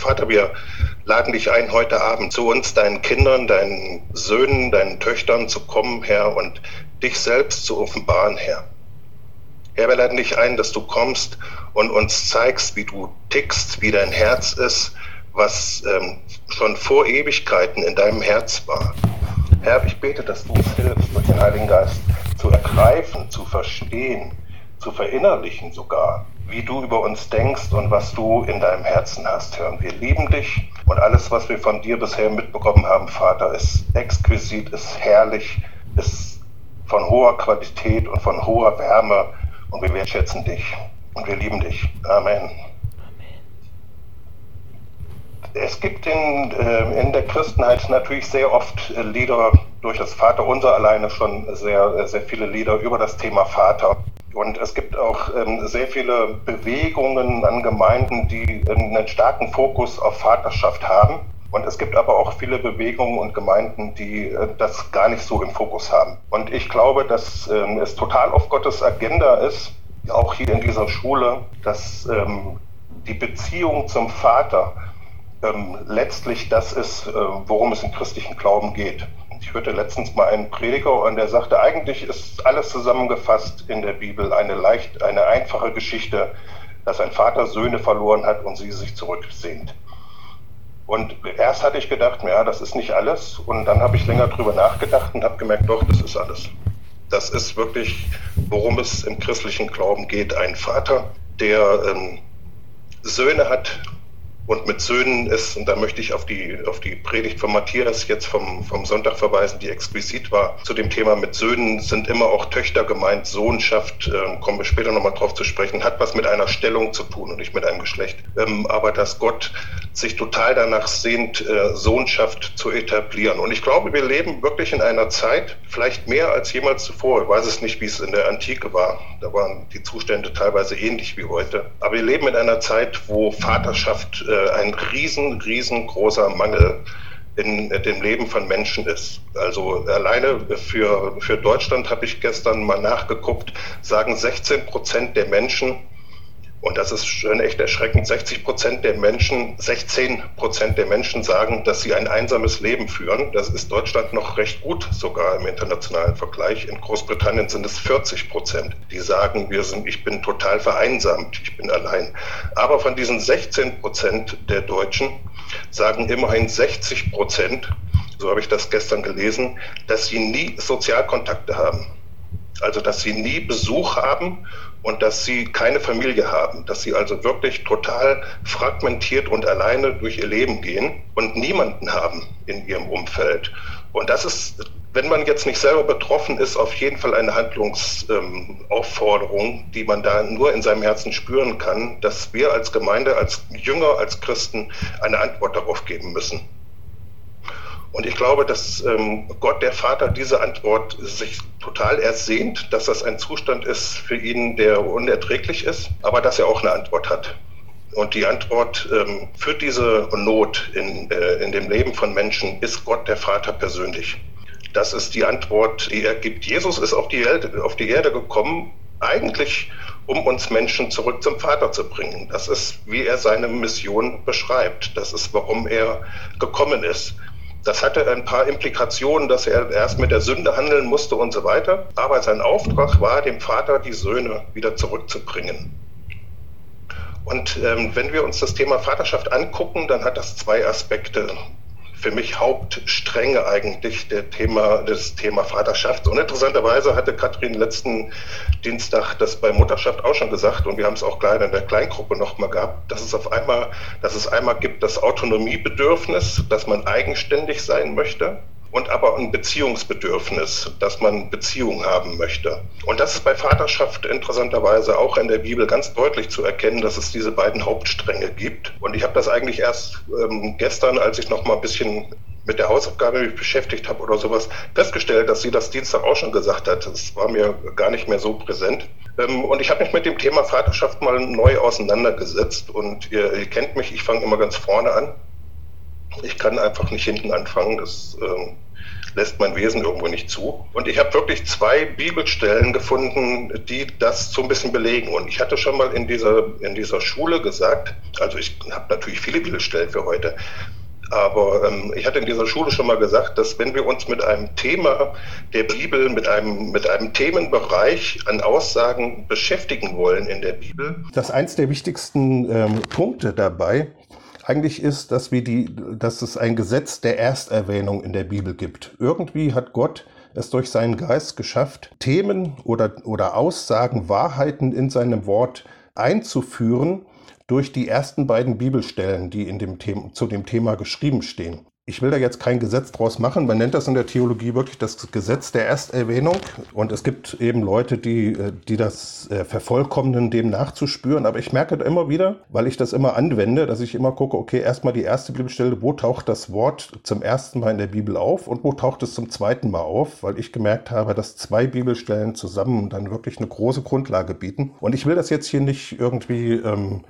Vater, wir laden dich ein, heute Abend zu uns, deinen Kindern, deinen Söhnen, deinen Töchtern zu kommen, Herr, und dich selbst zu offenbaren, Herr. Herr, wir laden dich ein, dass du kommst und uns zeigst, wie du tickst, wie dein Herz ist, was ähm, schon vor Ewigkeiten in deinem Herz war. Herr, ich bete, dass du uns hilfst, durch den Heiligen Geist zu ergreifen, zu verstehen, zu verinnerlichen sogar, wie du über uns denkst und was du in deinem Herzen hast. Und wir lieben dich und alles, was wir von dir bisher mitbekommen haben, Vater, ist exquisit, ist herrlich, ist von hoher Qualität und von hoher Wärme und wir wertschätzen dich und wir lieben dich. Amen. Es gibt in, äh, in der Christenheit natürlich sehr oft äh, Lieder, durch das Vaterunser alleine schon sehr, sehr viele Lieder über das Thema Vater. Und es gibt auch ähm, sehr viele Bewegungen an Gemeinden, die einen starken Fokus auf Vaterschaft haben. Und es gibt aber auch viele Bewegungen und Gemeinden, die äh, das gar nicht so im Fokus haben. Und ich glaube, dass ähm, es total auf Gottes Agenda ist, auch hier in dieser Schule, dass ähm, die Beziehung zum Vater ähm, letztlich das ist, äh, worum es im christlichen Glauben geht. Ich hörte letztens mal einen Prediger und der sagte, eigentlich ist alles zusammengefasst in der Bibel eine leicht, eine einfache Geschichte, dass ein Vater Söhne verloren hat und sie sich zurücksehnt. Und erst hatte ich gedacht, ja, das ist nicht alles. Und dann habe ich länger drüber nachgedacht und habe gemerkt, doch, das ist alles. Das ist wirklich, worum es im christlichen Glauben geht. Ein Vater, der ähm, Söhne hat und mit Söhnen ist, und da möchte ich auf die, auf die Predigt von Matthias jetzt vom, vom Sonntag verweisen, die exquisit war, zu dem Thema mit Söhnen sind immer auch Töchter gemeint, Sohnschaft, äh, kommen wir später nochmal drauf zu sprechen, hat was mit einer Stellung zu tun und nicht mit einem Geschlecht. Ähm, aber dass Gott sich total danach sehnt, äh, Sohnschaft zu etablieren. Und ich glaube, wir leben wirklich in einer Zeit, vielleicht mehr als jemals zuvor. Ich weiß es nicht, wie es in der Antike war. Da waren die Zustände teilweise ähnlich wie heute. Aber wir leben in einer Zeit, wo Vaterschaft äh, ein riesen, riesengroßer Mangel in dem Leben von Menschen ist. Also alleine für, für Deutschland habe ich gestern mal nachgeguckt, sagen 16 Prozent der Menschen, und das ist schon echt erschreckend. 60 Prozent der Menschen, 16 Prozent der Menschen sagen, dass sie ein einsames Leben führen. Das ist Deutschland noch recht gut, sogar im internationalen Vergleich. In Großbritannien sind es 40 Prozent, die sagen, wir sind, ich bin total vereinsamt, ich bin allein. Aber von diesen 16 Prozent der Deutschen sagen immerhin 60 Prozent, so habe ich das gestern gelesen, dass sie nie Sozialkontakte haben. Also, dass sie nie Besuch haben und dass sie keine Familie haben, dass sie also wirklich total fragmentiert und alleine durch ihr Leben gehen und niemanden haben in ihrem Umfeld. Und das ist, wenn man jetzt nicht selber betroffen ist, auf jeden Fall eine Handlungsaufforderung, ähm, die man da nur in seinem Herzen spüren kann, dass wir als Gemeinde, als Jünger, als Christen eine Antwort darauf geben müssen. Und ich glaube, dass ähm, Gott, der Vater, diese Antwort sich total ersehnt, dass das ein Zustand ist für ihn, der unerträglich ist, aber dass er auch eine Antwort hat. Und die Antwort ähm, für diese Not in, äh, in dem Leben von Menschen ist Gott, der Vater, persönlich. Das ist die Antwort, die er gibt. Jesus ist auf die, Erde, auf die Erde gekommen, eigentlich um uns Menschen zurück zum Vater zu bringen. Das ist, wie er seine Mission beschreibt. Das ist, warum er gekommen ist. Das hatte ein paar Implikationen, dass er erst mit der Sünde handeln musste und so weiter. Aber sein Auftrag war, dem Vater die Söhne wieder zurückzubringen. Und ähm, wenn wir uns das Thema Vaterschaft angucken, dann hat das zwei Aspekte für mich Hauptstränge eigentlich der Thema, des Thema Vaterschaft. Und interessanterweise hatte Katrin letzten Dienstag das bei Mutterschaft auch schon gesagt und wir haben es auch gleich in der Kleingruppe nochmal gehabt, dass es auf einmal, dass es einmal gibt das Autonomiebedürfnis, dass man eigenständig sein möchte und aber ein Beziehungsbedürfnis, dass man Beziehung haben möchte. Und das ist bei Vaterschaft interessanterweise auch in der Bibel ganz deutlich zu erkennen, dass es diese beiden Hauptstränge gibt. Und ich habe das eigentlich erst ähm, gestern, als ich noch mal ein bisschen mit der Hausaufgabe beschäftigt habe oder sowas, festgestellt, dass sie das Dienstag auch schon gesagt hat. Das war mir gar nicht mehr so präsent. Ähm, und ich habe mich mit dem Thema Vaterschaft mal neu auseinandergesetzt. Und ihr kennt mich, ich fange immer ganz vorne an ich kann einfach nicht hinten anfangen. Das äh, lässt mein Wesen irgendwo nicht zu. Und ich habe wirklich zwei Bibelstellen gefunden, die das so ein bisschen belegen. Und ich hatte schon mal in dieser, in dieser Schule gesagt, also ich habe natürlich viele Bibelstellen für heute, aber ähm, ich hatte in dieser Schule schon mal gesagt, dass wenn wir uns mit einem Thema der Bibel, mit einem, mit einem Themenbereich an Aussagen beschäftigen wollen in der Bibel. Das eins der wichtigsten ähm, Punkte dabei eigentlich ist, dass, wir die, dass es ein Gesetz der Ersterwähnung in der Bibel gibt. Irgendwie hat Gott es durch seinen Geist geschafft, Themen oder, oder Aussagen, Wahrheiten in seinem Wort einzuführen, durch die ersten beiden Bibelstellen, die in dem Thema, zu dem Thema geschrieben stehen. Ich will da jetzt kein Gesetz draus machen. Man nennt das in der Theologie wirklich das Gesetz der Ersterwähnung. Und es gibt eben Leute, die, äh, die das äh, vervollkommnen, dem nachzuspüren. Aber ich merke da immer wieder, weil ich das immer anwende, dass ich immer gucke, okay, erstmal die erste Bibelstelle, wo taucht das Wort zum ersten Mal in der Bibel auf und wo taucht es zum zweiten Mal auf, weil ich gemerkt habe, dass zwei Bibelstellen zusammen dann wirklich eine große Grundlage bieten. Und ich will das jetzt hier nicht irgendwie ähm,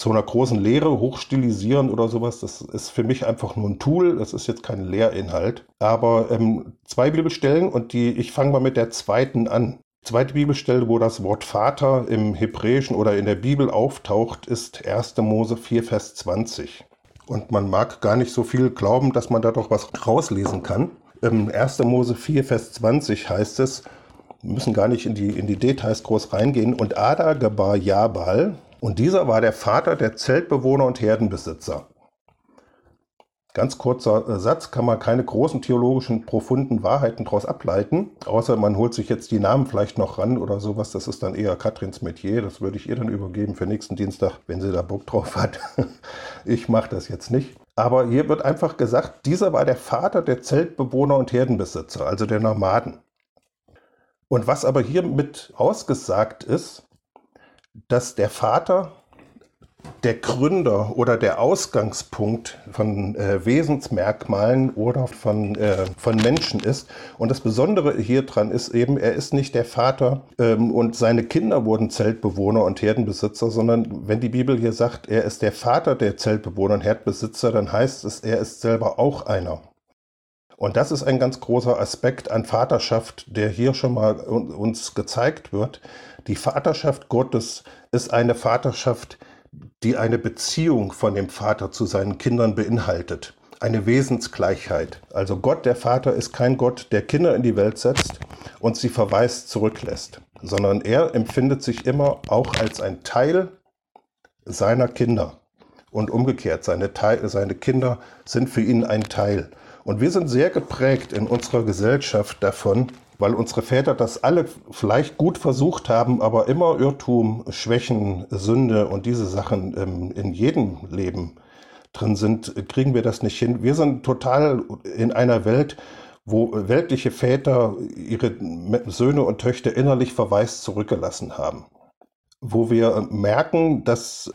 zu einer großen Lehre hochstilisieren oder sowas. Das ist für mich einfach nur ein Tool. Das ist jetzt kein Lehrinhalt. Aber ähm, zwei Bibelstellen und die, ich fange mal mit der zweiten an. Zweite Bibelstelle, wo das Wort Vater im Hebräischen oder in der Bibel auftaucht, ist 1. Mose 4, Vers 20. Und man mag gar nicht so viel glauben, dass man da doch was rauslesen kann. Im 1. Mose 4, Vers 20 heißt es, wir müssen gar nicht in die, in die Details groß reingehen. Und Ada gebar Jabal, und dieser war der Vater der Zeltbewohner und Herdenbesitzer. Ganz kurzer äh, Satz, kann man keine großen theologischen, profunden Wahrheiten daraus ableiten, außer man holt sich jetzt die Namen vielleicht noch ran oder sowas. Das ist dann eher Katrins Metier. Das würde ich ihr dann übergeben für nächsten Dienstag, wenn sie da Bock drauf hat. ich mache das jetzt nicht. Aber hier wird einfach gesagt, dieser war der Vater der Zeltbewohner und Herdenbesitzer, also der Nomaden. Und was aber hier mit ausgesagt ist, dass der Vater der Gründer oder der Ausgangspunkt von äh, Wesensmerkmalen oder von, äh, von Menschen ist. Und das Besondere hier dran ist eben, er ist nicht der Vater ähm, und seine Kinder wurden Zeltbewohner und Herdenbesitzer, sondern wenn die Bibel hier sagt, er ist der Vater der Zeltbewohner und Herdenbesitzer, dann heißt es, er ist selber auch einer. Und das ist ein ganz großer Aspekt an Vaterschaft, der hier schon mal uns gezeigt wird. Die Vaterschaft Gottes ist eine Vaterschaft, die eine Beziehung von dem Vater zu seinen Kindern beinhaltet. Eine Wesensgleichheit. Also Gott, der Vater, ist kein Gott, der Kinder in die Welt setzt und sie verweist zurücklässt, sondern er empfindet sich immer auch als ein Teil seiner Kinder. Und umgekehrt, seine, Teil, seine Kinder sind für ihn ein Teil. Und wir sind sehr geprägt in unserer Gesellschaft davon, weil unsere Väter das alle vielleicht gut versucht haben, aber immer Irrtum, Schwächen, Sünde und diese Sachen ähm, in jedem Leben drin sind, kriegen wir das nicht hin. Wir sind total in einer Welt, wo weltliche Väter ihre Söhne und Töchter innerlich verwaist zurückgelassen haben. Wo wir merken, dass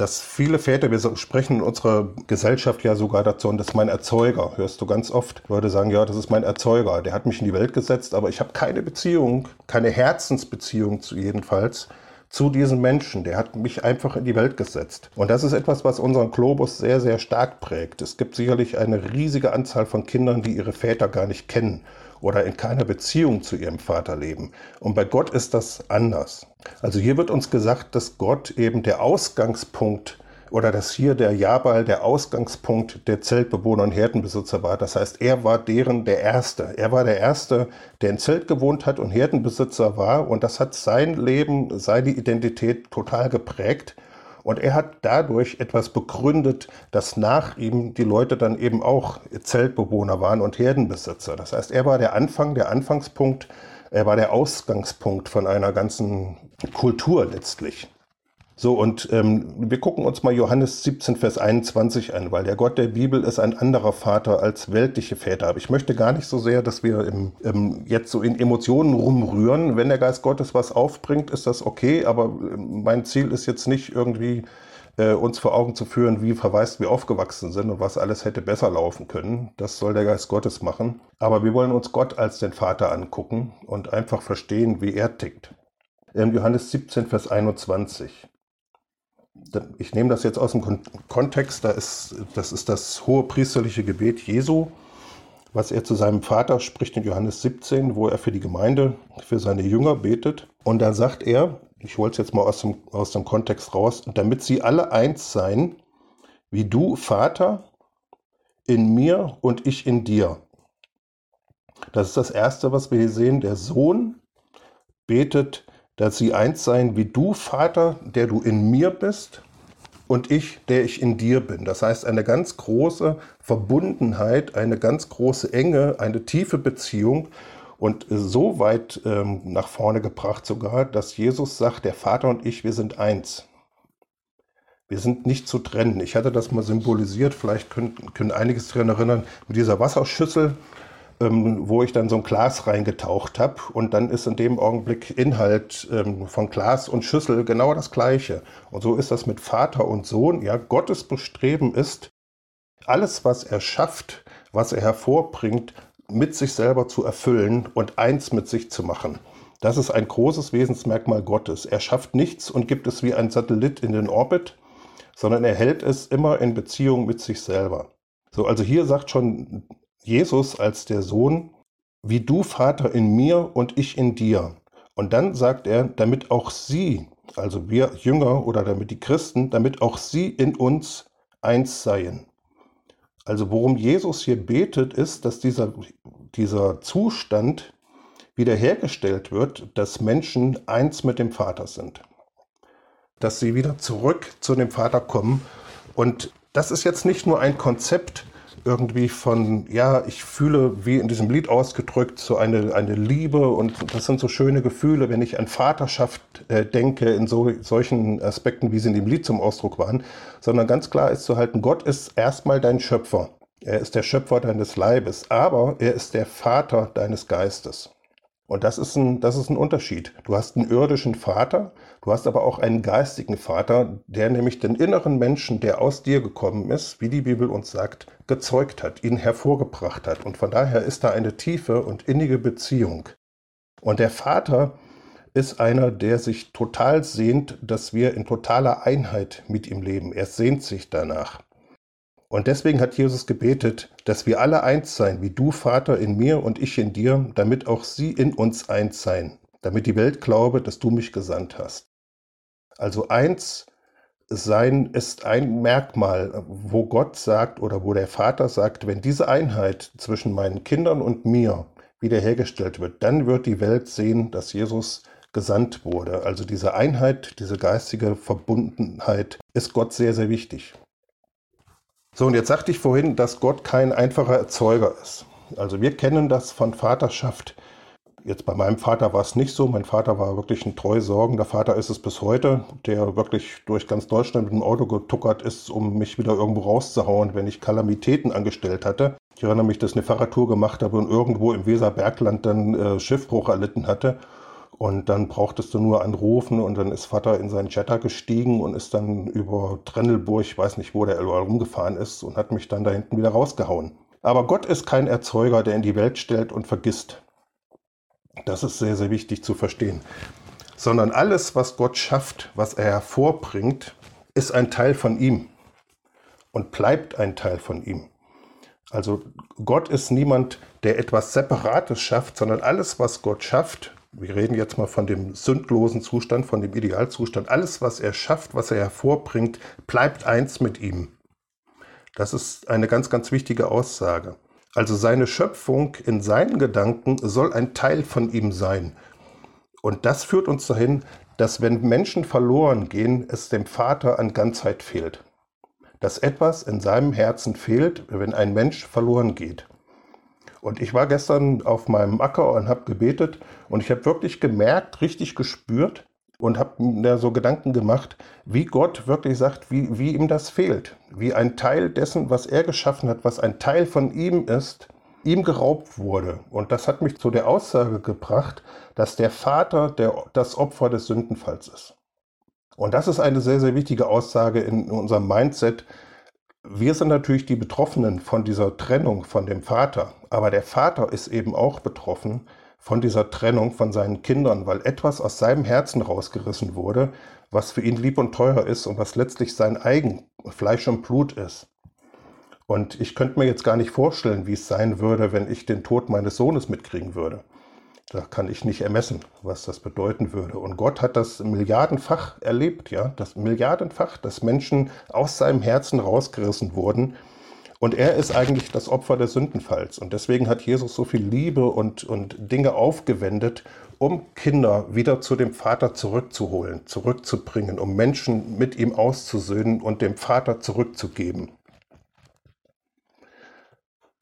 dass viele Väter, wir sprechen in unserer Gesellschaft ja sogar dazu, und das ist mein Erzeuger, hörst du ganz oft. Leute sagen, ja, das ist mein Erzeuger, der hat mich in die Welt gesetzt, aber ich habe keine Beziehung, keine Herzensbeziehung zu jedenfalls zu diesem Menschen. Der hat mich einfach in die Welt gesetzt. Und das ist etwas, was unseren Globus sehr, sehr stark prägt. Es gibt sicherlich eine riesige Anzahl von Kindern, die ihre Väter gar nicht kennen oder in keiner Beziehung zu ihrem Vater leben. Und bei Gott ist das anders. Also hier wird uns gesagt, dass Gott eben der Ausgangspunkt oder dass hier der Jabal der Ausgangspunkt der Zeltbewohner und Herdenbesitzer war. Das heißt, er war deren der Erste. Er war der Erste, der im Zelt gewohnt hat und Herdenbesitzer war. Und das hat sein Leben, seine Identität total geprägt. Und er hat dadurch etwas begründet, dass nach ihm die Leute dann eben auch Zeltbewohner waren und Herdenbesitzer. Das heißt, er war der Anfang, der Anfangspunkt, er war der Ausgangspunkt von einer ganzen Kultur letztlich. So, und ähm, wir gucken uns mal Johannes 17, Vers 21 an, weil der Gott der Bibel ist ein anderer Vater als weltliche Väter. Aber ich möchte gar nicht so sehr, dass wir im, im, jetzt so in Emotionen rumrühren. Wenn der Geist Gottes was aufbringt, ist das okay, aber ähm, mein Ziel ist jetzt nicht irgendwie äh, uns vor Augen zu führen, wie verwaist wir aufgewachsen sind und was alles hätte besser laufen können. Das soll der Geist Gottes machen. Aber wir wollen uns Gott als den Vater angucken und einfach verstehen, wie er tickt. Ähm, Johannes 17, Vers 21 ich nehme das jetzt aus dem Kontext, da ist, das ist das hohe priesterliche Gebet Jesu, was er zu seinem Vater spricht in Johannes 17, wo er für die Gemeinde, für seine Jünger betet. Und da sagt er, ich hole es jetzt mal aus dem, aus dem Kontext raus, damit sie alle eins seien, wie du, Vater, in mir und ich in dir. Das ist das Erste, was wir hier sehen. Der Sohn betet, dass sie eins seien, wie du, Vater, der du in mir bist und ich, der ich in dir bin. Das heißt, eine ganz große Verbundenheit, eine ganz große Enge, eine tiefe Beziehung und so weit ähm, nach vorne gebracht sogar, dass Jesus sagt, der Vater und ich, wir sind eins. Wir sind nicht zu trennen. Ich hatte das mal symbolisiert, vielleicht können, können einiges daran erinnern, mit dieser Wasserschüssel, ähm, wo ich dann so ein Glas reingetaucht habe. Und dann ist in dem Augenblick Inhalt ähm, von Glas und Schüssel genau das gleiche. Und so ist das mit Vater und Sohn. Ja, Gottes Bestreben ist, alles, was er schafft, was er hervorbringt, mit sich selber zu erfüllen und eins mit sich zu machen. Das ist ein großes Wesensmerkmal Gottes. Er schafft nichts und gibt es wie ein Satellit in den Orbit, sondern er hält es immer in Beziehung mit sich selber. So, also hier sagt schon Jesus als der Sohn, wie du Vater in mir und ich in dir. Und dann sagt er, damit auch sie, also wir Jünger oder damit die Christen, damit auch sie in uns eins seien. Also worum Jesus hier betet, ist, dass dieser, dieser Zustand wiederhergestellt wird, dass Menschen eins mit dem Vater sind. Dass sie wieder zurück zu dem Vater kommen. Und das ist jetzt nicht nur ein Konzept irgendwie von, ja, ich fühle, wie in diesem Lied ausgedrückt, so eine, eine Liebe und das sind so schöne Gefühle, wenn ich an Vaterschaft äh, denke, in so, solchen Aspekten, wie sie in dem Lied zum Ausdruck waren, sondern ganz klar ist zu halten, Gott ist erstmal dein Schöpfer. Er ist der Schöpfer deines Leibes, aber er ist der Vater deines Geistes. Und das ist, ein, das ist ein Unterschied. Du hast einen irdischen Vater, du hast aber auch einen geistigen Vater, der nämlich den inneren Menschen, der aus dir gekommen ist, wie die Bibel uns sagt, gezeugt hat, ihn hervorgebracht hat. Und von daher ist da eine tiefe und innige Beziehung. Und der Vater ist einer, der sich total sehnt, dass wir in totaler Einheit mit ihm leben. Er sehnt sich danach. Und deswegen hat Jesus gebetet, dass wir alle eins sein, wie du, Vater, in mir und ich in dir, damit auch sie in uns eins sein, damit die Welt glaube, dass du mich gesandt hast. Also eins sein ist ein Merkmal, wo Gott sagt oder wo der Vater sagt, wenn diese Einheit zwischen meinen Kindern und mir wiederhergestellt wird, dann wird die Welt sehen, dass Jesus gesandt wurde. Also diese Einheit, diese geistige Verbundenheit ist Gott sehr, sehr wichtig. So, und jetzt sagte ich vorhin, dass Gott kein einfacher Erzeuger ist. Also wir kennen das von Vaterschaft. Jetzt bei meinem Vater war es nicht so. Mein Vater war wirklich ein treu sorgender Vater, ist es bis heute, der wirklich durch ganz Deutschland mit dem Auto getuckert ist, um mich wieder irgendwo rauszuhauen, wenn ich Kalamitäten angestellt hatte. Ich erinnere mich, dass ich eine Fahrradtour gemacht habe und irgendwo im Weserbergland dann äh, Schiffbruch erlitten hatte. Und dann brauchtest du nur anrufen und dann ist Vater in seinen Jetter gestiegen und ist dann über Trennelburg, ich weiß nicht, wo der überall rumgefahren ist und hat mich dann da hinten wieder rausgehauen. Aber Gott ist kein Erzeuger, der in die Welt stellt und vergisst. Das ist sehr, sehr wichtig zu verstehen. Sondern alles, was Gott schafft, was er hervorbringt, ist ein Teil von ihm und bleibt ein Teil von ihm. Also Gott ist niemand, der etwas Separates schafft, sondern alles, was Gott schafft, wir reden jetzt mal von dem sündlosen Zustand, von dem Idealzustand. Alles, was er schafft, was er hervorbringt, bleibt eins mit ihm. Das ist eine ganz, ganz wichtige Aussage. Also seine Schöpfung in seinen Gedanken soll ein Teil von ihm sein. Und das führt uns dahin, dass wenn Menschen verloren gehen, es dem Vater an Ganzheit fehlt. Dass etwas in seinem Herzen fehlt, wenn ein Mensch verloren geht. Und ich war gestern auf meinem Acker und habe gebetet und ich habe wirklich gemerkt, richtig gespürt und habe mir so Gedanken gemacht, wie Gott wirklich sagt, wie, wie ihm das fehlt. Wie ein Teil dessen, was er geschaffen hat, was ein Teil von ihm ist, ihm geraubt wurde. Und das hat mich zu der Aussage gebracht, dass der Vater der, das Opfer des Sündenfalls ist. Und das ist eine sehr, sehr wichtige Aussage in unserem Mindset, wir sind natürlich die Betroffenen von dieser Trennung von dem Vater, aber der Vater ist eben auch betroffen von dieser Trennung von seinen Kindern, weil etwas aus seinem Herzen rausgerissen wurde, was für ihn lieb und teuer ist und was letztlich sein eigen Fleisch und Blut ist. Und ich könnte mir jetzt gar nicht vorstellen, wie es sein würde, wenn ich den Tod meines Sohnes mitkriegen würde. Da kann ich nicht ermessen, was das bedeuten würde. Und Gott hat das milliardenfach erlebt, ja, das milliardenfach, dass Menschen aus seinem Herzen rausgerissen wurden. Und er ist eigentlich das Opfer des Sündenfalls. Und deswegen hat Jesus so viel Liebe und, und Dinge aufgewendet, um Kinder wieder zu dem Vater zurückzuholen, zurückzubringen, um Menschen mit ihm auszusöhnen und dem Vater zurückzugeben.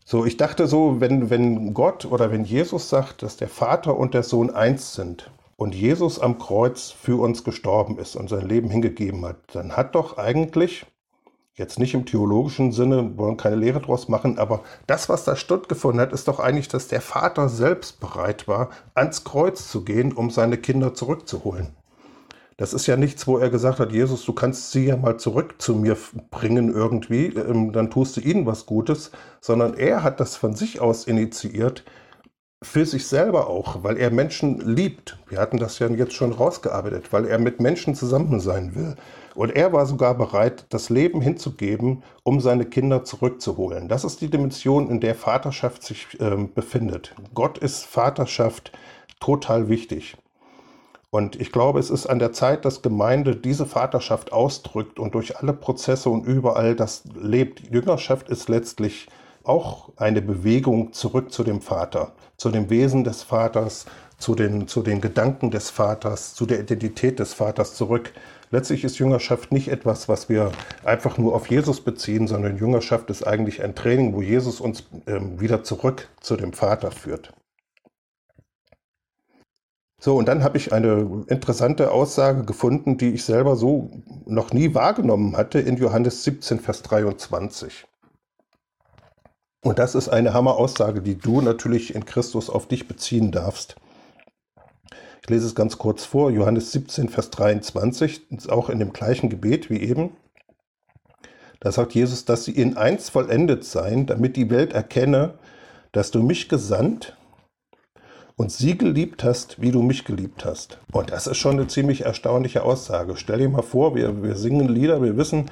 So, ich dachte so, wenn, wenn Gott oder wenn Jesus sagt, dass der Vater und der Sohn eins sind und Jesus am Kreuz für uns gestorben ist und sein Leben hingegeben hat, dann hat doch eigentlich, jetzt nicht im theologischen Sinne, wollen keine Lehre draus machen, aber das, was da stattgefunden hat, ist doch eigentlich, dass der Vater selbst bereit war, ans Kreuz zu gehen, um seine Kinder zurückzuholen. Das ist ja nichts, wo er gesagt hat, Jesus, du kannst sie ja mal zurück zu mir bringen irgendwie, ähm, dann tust du ihnen was Gutes, sondern er hat das von sich aus initiiert, für sich selber auch, weil er Menschen liebt. Wir hatten das ja jetzt schon rausgearbeitet, weil er mit Menschen zusammen sein will. Und er war sogar bereit, das Leben hinzugeben, um seine Kinder zurückzuholen. Das ist die Dimension, in der Vaterschaft sich äh, befindet. Gott ist Vaterschaft total wichtig. Und ich glaube, es ist an der Zeit, dass Gemeinde diese Vaterschaft ausdrückt und durch alle Prozesse und überall das lebt. Jüngerschaft ist letztlich auch eine Bewegung zurück zu dem Vater, zu dem Wesen des Vaters, zu den, zu den Gedanken des Vaters, zu der Identität des Vaters zurück. Letztlich ist Jüngerschaft nicht etwas, was wir einfach nur auf Jesus beziehen, sondern Jüngerschaft ist eigentlich ein Training, wo Jesus uns ähm, wieder zurück zu dem Vater führt. So, und dann habe ich eine interessante Aussage gefunden, die ich selber so noch nie wahrgenommen hatte in Johannes 17, Vers 23. Und das ist eine Hammer-Aussage, die du natürlich in Christus auf dich beziehen darfst. Ich lese es ganz kurz vor. Johannes 17, Vers 23, ist auch in dem gleichen Gebet wie eben. Da sagt Jesus, dass sie in eins vollendet seien, damit die Welt erkenne, dass du mich gesandt und sie geliebt hast, wie du mich geliebt hast. Und das ist schon eine ziemlich erstaunliche Aussage. Stell dir mal vor, wir, wir singen Lieder, wir wissen,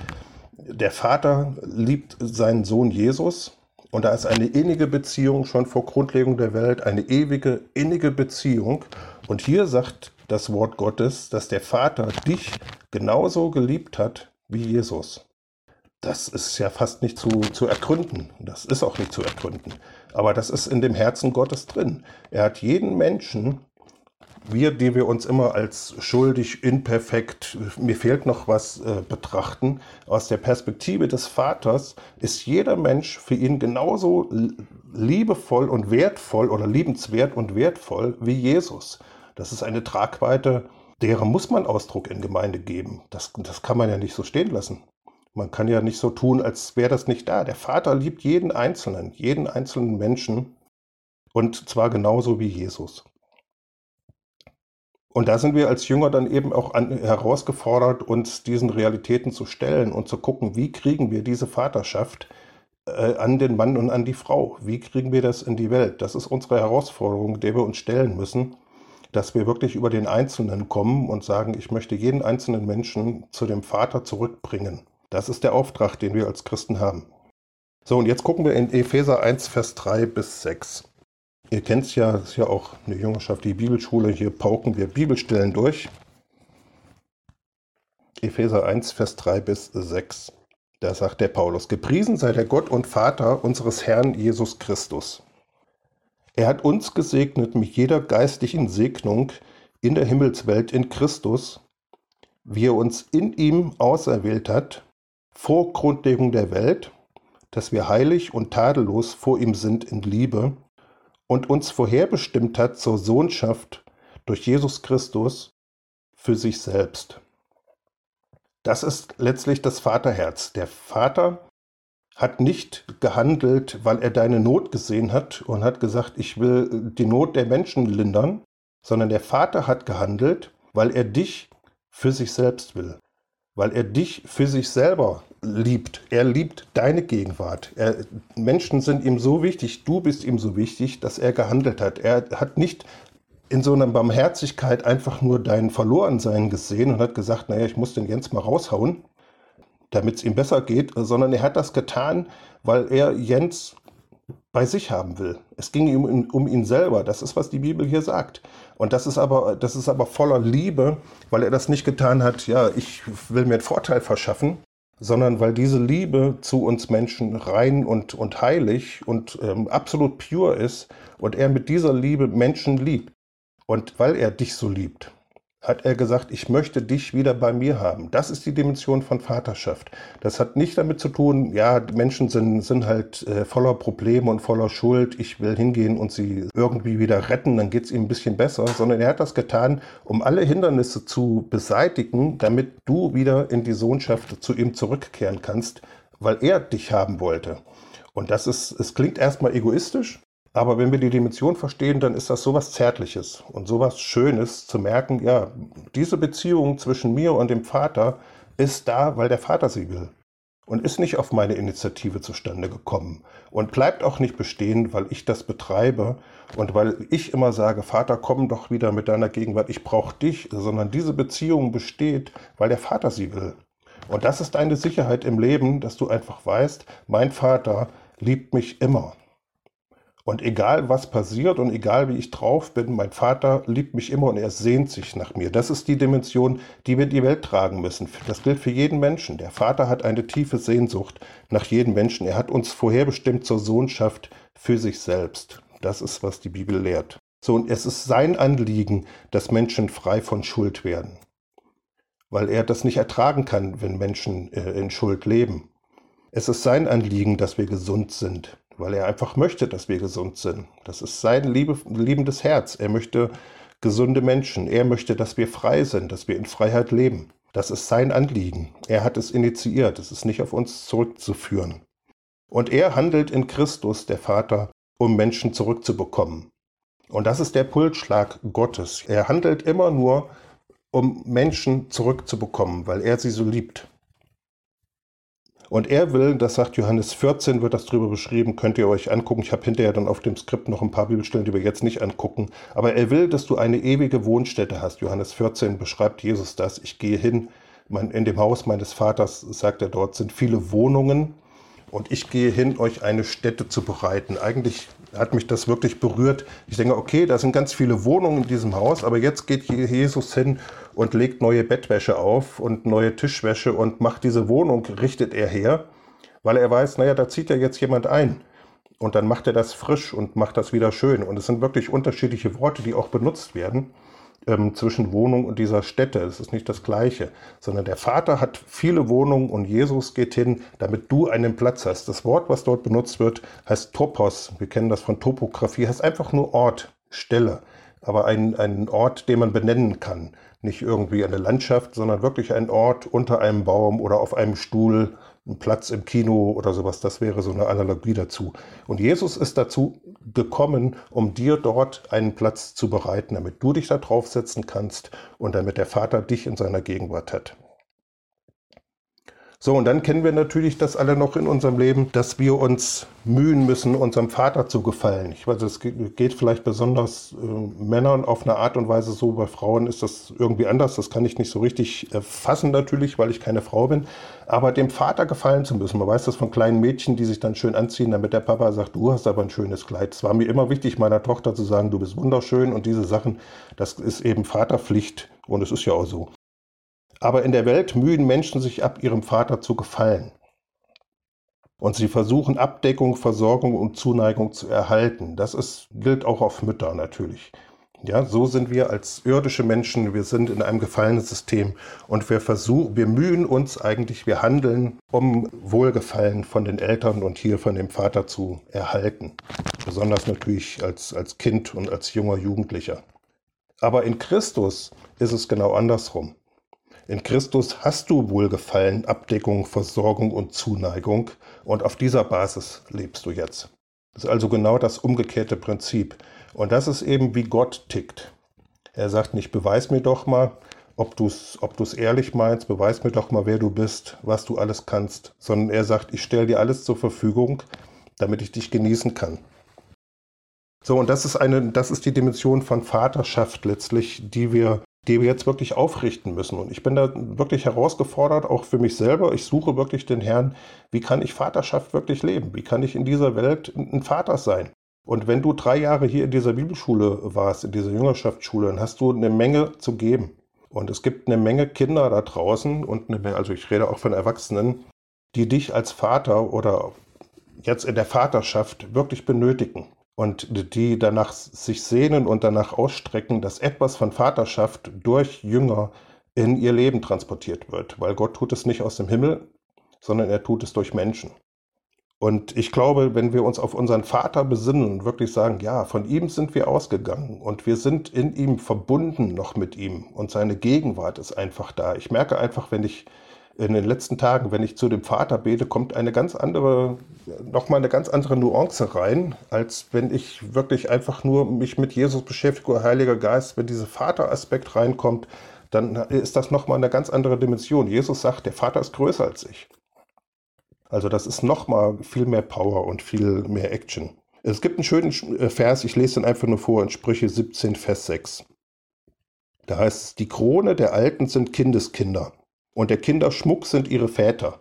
der Vater liebt seinen Sohn Jesus und da ist eine innige Beziehung schon vor Grundlegung der Welt, eine ewige, innige Beziehung. Und hier sagt das Wort Gottes, dass der Vater dich genauso geliebt hat wie Jesus. Das ist ja fast nicht zu, zu ergründen. Das ist auch nicht zu ergründen. Aber das ist in dem Herzen Gottes drin. Er hat jeden Menschen, wir, die wir uns immer als schuldig, imperfekt, mir fehlt noch was äh, betrachten, aus der Perspektive des Vaters ist jeder Mensch für ihn genauso liebevoll und wertvoll oder liebenswert und wertvoll wie Jesus. Das ist eine Tragweite, deren muss man Ausdruck in Gemeinde geben. Das, das kann man ja nicht so stehen lassen. Man kann ja nicht so tun, als wäre das nicht da. Der Vater liebt jeden Einzelnen, jeden einzelnen Menschen und zwar genauso wie Jesus. Und da sind wir als Jünger dann eben auch an, herausgefordert, uns diesen Realitäten zu stellen und zu gucken, wie kriegen wir diese Vaterschaft äh, an den Mann und an die Frau? Wie kriegen wir das in die Welt? Das ist unsere Herausforderung, der wir uns stellen müssen, dass wir wirklich über den Einzelnen kommen und sagen, ich möchte jeden einzelnen Menschen zu dem Vater zurückbringen. Das ist der Auftrag, den wir als Christen haben. So, und jetzt gucken wir in Epheser 1, Vers 3 bis 6. Ihr kennt es ja, das ist ja auch eine Jüngerschaft, die Bibelschule. Hier pauken wir Bibelstellen durch. Epheser 1, Vers 3 bis 6. Da sagt der Paulus, gepriesen sei der Gott und Vater unseres Herrn Jesus Christus. Er hat uns gesegnet mit jeder geistlichen Segnung in der Himmelswelt in Christus, wie er uns in ihm auserwählt hat, vor Grundlegung der Welt, dass wir heilig und tadellos vor ihm sind in Liebe und uns vorherbestimmt hat zur Sohnschaft durch Jesus Christus für sich selbst. Das ist letztlich das Vaterherz. Der Vater hat nicht gehandelt, weil er deine Not gesehen hat und hat gesagt, ich will die Not der Menschen lindern, sondern der Vater hat gehandelt, weil er dich für sich selbst will weil er dich für sich selber liebt. Er liebt deine Gegenwart. Er, Menschen sind ihm so wichtig, du bist ihm so wichtig, dass er gehandelt hat. Er hat nicht in so einer Barmherzigkeit einfach nur dein Verlorensein gesehen und hat gesagt, naja, ich muss den Jens mal raushauen. damit es ihm besser geht, sondern er hat das getan, weil er Jens bei sich haben will. Es ging ihm um, ihn selber. Das ist, was die Bibel hier sagt. Und das ist aber, das ist aber voller Liebe, weil er das nicht getan hat, ja, ich will mir einen Vorteil verschaffen, sondern weil diese Liebe zu uns Menschen rein und, und heilig und ähm, absolut pure ist und er mit dieser Liebe Menschen liebt. Und weil er dich so liebt, hat er gesagt, ich möchte dich wieder bei mir haben. Das ist die Dimension von Vaterschaft. Das hat nicht damit zu tun, ja, Menschen sind, sind halt äh, voller Probleme und voller Schuld. Ich will hingehen und sie irgendwie wieder retten, dann geht es ihm ein bisschen besser, sondern er hat das getan, um alle Hindernisse zu beseitigen, damit du wieder in die Sohnschaft zu ihm zurückkehren kannst, weil er dich haben wollte. Und das ist, es klingt erstmal egoistisch, aber wenn wir die Dimension verstehen, dann ist das sowas Zärtliches und sowas Schönes zu merken, ja, diese Beziehung zwischen mir und dem Vater ist da, weil der Vater sie will. Und ist nicht auf meine Initiative zustande gekommen. Und bleibt auch nicht bestehen, weil ich das betreibe und weil ich immer sage, Vater, komm doch wieder mit deiner Gegenwart, ich brauche dich, sondern diese Beziehung besteht, weil der Vater sie will. Und das ist deine Sicherheit im Leben, dass du einfach weißt, mein Vater liebt mich immer. Und egal was passiert und egal wie ich drauf bin, mein Vater liebt mich immer und er sehnt sich nach mir. Das ist die Dimension, die wir in die Welt tragen müssen. Das gilt für jeden Menschen. Der Vater hat eine tiefe Sehnsucht nach jedem Menschen. Er hat uns vorherbestimmt zur Sohnschaft für sich selbst. Das ist, was die Bibel lehrt. So, und es ist sein Anliegen, dass Menschen frei von Schuld werden. Weil er das nicht ertragen kann, wenn Menschen äh, in Schuld leben. Es ist sein Anliegen, dass wir gesund sind weil er einfach möchte, dass wir gesund sind. Das ist sein liebe, liebendes Herz. Er möchte gesunde Menschen. Er möchte, dass wir frei sind, dass wir in Freiheit leben. Das ist sein Anliegen. Er hat es initiiert. Es ist nicht auf uns zurückzuführen. Und er handelt in Christus, der Vater, um Menschen zurückzubekommen. Und das ist der Pulsschlag Gottes. Er handelt immer nur, um Menschen zurückzubekommen, weil er sie so liebt. Und er will, das sagt Johannes 14, wird das drüber beschrieben, könnt ihr euch angucken. Ich habe hinterher dann auf dem Skript noch ein paar Bibelstellen, die wir jetzt nicht angucken. Aber er will, dass du eine ewige Wohnstätte hast. Johannes 14 beschreibt Jesus das. Ich gehe hin, in dem Haus meines Vaters, sagt er dort, sind viele Wohnungen. Und ich gehe hin, euch eine Stätte zu bereiten. Eigentlich hat mich das wirklich berührt. Ich denke, okay, da sind ganz viele Wohnungen in diesem Haus, aber jetzt geht Jesus hin und legt neue Bettwäsche auf und neue Tischwäsche und macht diese Wohnung, richtet er her, weil er weiß, naja, da zieht ja jetzt jemand ein. Und dann macht er das frisch und macht das wieder schön. Und es sind wirklich unterschiedliche Worte, die auch benutzt werden ähm, zwischen Wohnung und dieser Stätte. Es ist nicht das Gleiche, sondern der Vater hat viele Wohnungen und Jesus geht hin, damit du einen Platz hast. Das Wort, was dort benutzt wird, heißt Topos. Wir kennen das von Topografie, heißt einfach nur Ort, Stelle, aber ein, ein Ort, den man benennen kann. Nicht irgendwie eine Landschaft, sondern wirklich ein Ort unter einem Baum oder auf einem Stuhl ein Platz im Kino oder sowas, das wäre so eine Analogie dazu. Und Jesus ist dazu gekommen, um dir dort einen Platz zu bereiten, damit du dich da draufsetzen kannst und damit der Vater dich in seiner Gegenwart hat. So, und dann kennen wir natürlich das alle noch in unserem Leben, dass wir uns mühen müssen, unserem Vater zu gefallen. Ich weiß, es geht vielleicht besonders äh, Männern auf eine Art und Weise so, bei Frauen ist das irgendwie anders. Das kann ich nicht so richtig äh, fassen natürlich, weil ich keine Frau bin. Aber dem Vater gefallen zu müssen, man weiß das von kleinen Mädchen, die sich dann schön anziehen, damit der Papa sagt, du hast aber ein schönes Kleid. Es war mir immer wichtig, meiner Tochter zu sagen, du bist wunderschön und diese Sachen, das ist eben Vaterpflicht und es ist ja auch so. Aber in der Welt mühen Menschen sich ab, ihrem Vater zu gefallen. Und sie versuchen Abdeckung, Versorgung und Zuneigung zu erhalten. Das ist, gilt auch auf Mütter natürlich. Ja, so sind wir als irdische Menschen, wir sind in einem gefallenen System und wir versuchen, wir mühen uns eigentlich, wir handeln, um Wohlgefallen von den Eltern und hier von dem Vater zu erhalten. Besonders natürlich als, als Kind und als junger Jugendlicher. Aber in Christus ist es genau andersrum. In Christus hast du Wohlgefallen, Abdeckung, Versorgung und Zuneigung und auf dieser Basis lebst du jetzt. Das ist also genau das umgekehrte Prinzip. Und das ist eben wie Gott tickt. Er sagt nicht, beweis mir doch mal, ob du es ob du's ehrlich meinst, beweis mir doch mal, wer du bist, was du alles kannst, sondern er sagt, ich stelle dir alles zur Verfügung, damit ich dich genießen kann. So, und das ist eine, das ist die Dimension von Vaterschaft letztlich, die wir die wir jetzt wirklich aufrichten müssen. Und ich bin da wirklich herausgefordert, auch für mich selber. Ich suche wirklich den Herrn, wie kann ich Vaterschaft wirklich leben? Wie kann ich in dieser Welt ein Vater sein? Und wenn du drei Jahre hier in dieser Bibelschule warst, in dieser Jüngerschaftsschule, dann hast du eine Menge zu geben. Und es gibt eine Menge Kinder da draußen und Menge, also ich rede auch von Erwachsenen, die dich als Vater oder jetzt in der Vaterschaft wirklich benötigen und die danach sich sehnen und danach ausstrecken, dass etwas von Vaterschaft durch Jünger in ihr Leben transportiert wird, weil Gott tut es nicht aus dem Himmel, sondern er tut es durch Menschen. Und ich glaube, wenn wir uns auf unseren Vater besinnen und wirklich sagen, ja, von ihm sind wir ausgegangen und wir sind in ihm verbunden noch mit ihm und seine Gegenwart ist einfach da. Ich merke einfach, wenn ich in den letzten Tagen, wenn ich zu dem Vater bete, kommt eine ganz andere, nochmal eine ganz andere Nuance rein, als wenn ich wirklich einfach nur mich mit Jesus beschäftige oder Heiliger Geist. Wenn dieser Vateraspekt reinkommt, dann ist das nochmal eine ganz andere Dimension. Jesus sagt, der Vater ist größer als ich. Also das ist nochmal viel mehr Power und viel mehr Action. Es gibt einen schönen äh, Vers, ich lese den einfach nur vor in Sprüche 17, Vers 6. Da heißt es, die Krone der Alten sind Kindeskinder und der Kinderschmuck sind ihre Väter.